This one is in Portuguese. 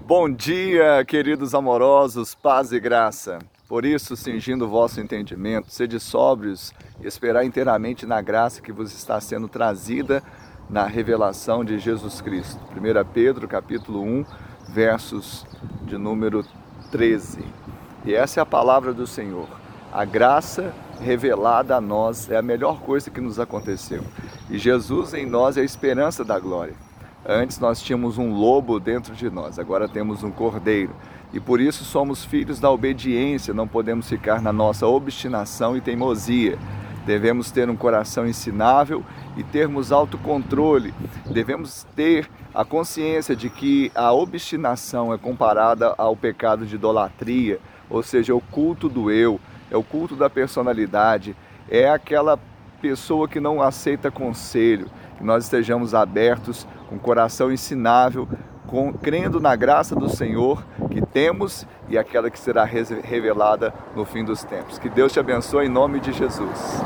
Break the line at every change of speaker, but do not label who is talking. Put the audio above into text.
Bom dia, queridos amorosos, paz e graça. Por isso, cingindo o vosso entendimento, sede sóbrios e esperar inteiramente na graça que vos está sendo trazida na revelação de Jesus Cristo. 1 Pedro, capítulo 1, versos de número 13. E essa é a palavra do Senhor. A graça revelada a nós é a melhor coisa que nos aconteceu. E Jesus em nós é a esperança da glória. Antes nós tínhamos um lobo dentro de nós, agora temos um cordeiro. E por isso somos filhos da obediência, não podemos ficar na nossa obstinação e teimosia. Devemos ter um coração ensinável e termos autocontrole. Devemos ter a consciência de que a obstinação é comparada ao pecado de idolatria, ou seja, o culto do eu, é o culto da personalidade, é aquela pessoa que não aceita conselho, que nós estejamos abertos, com coração ensinável, com, crendo na graça do Senhor que temos e aquela que será revelada no fim dos tempos. Que Deus te abençoe em nome de Jesus.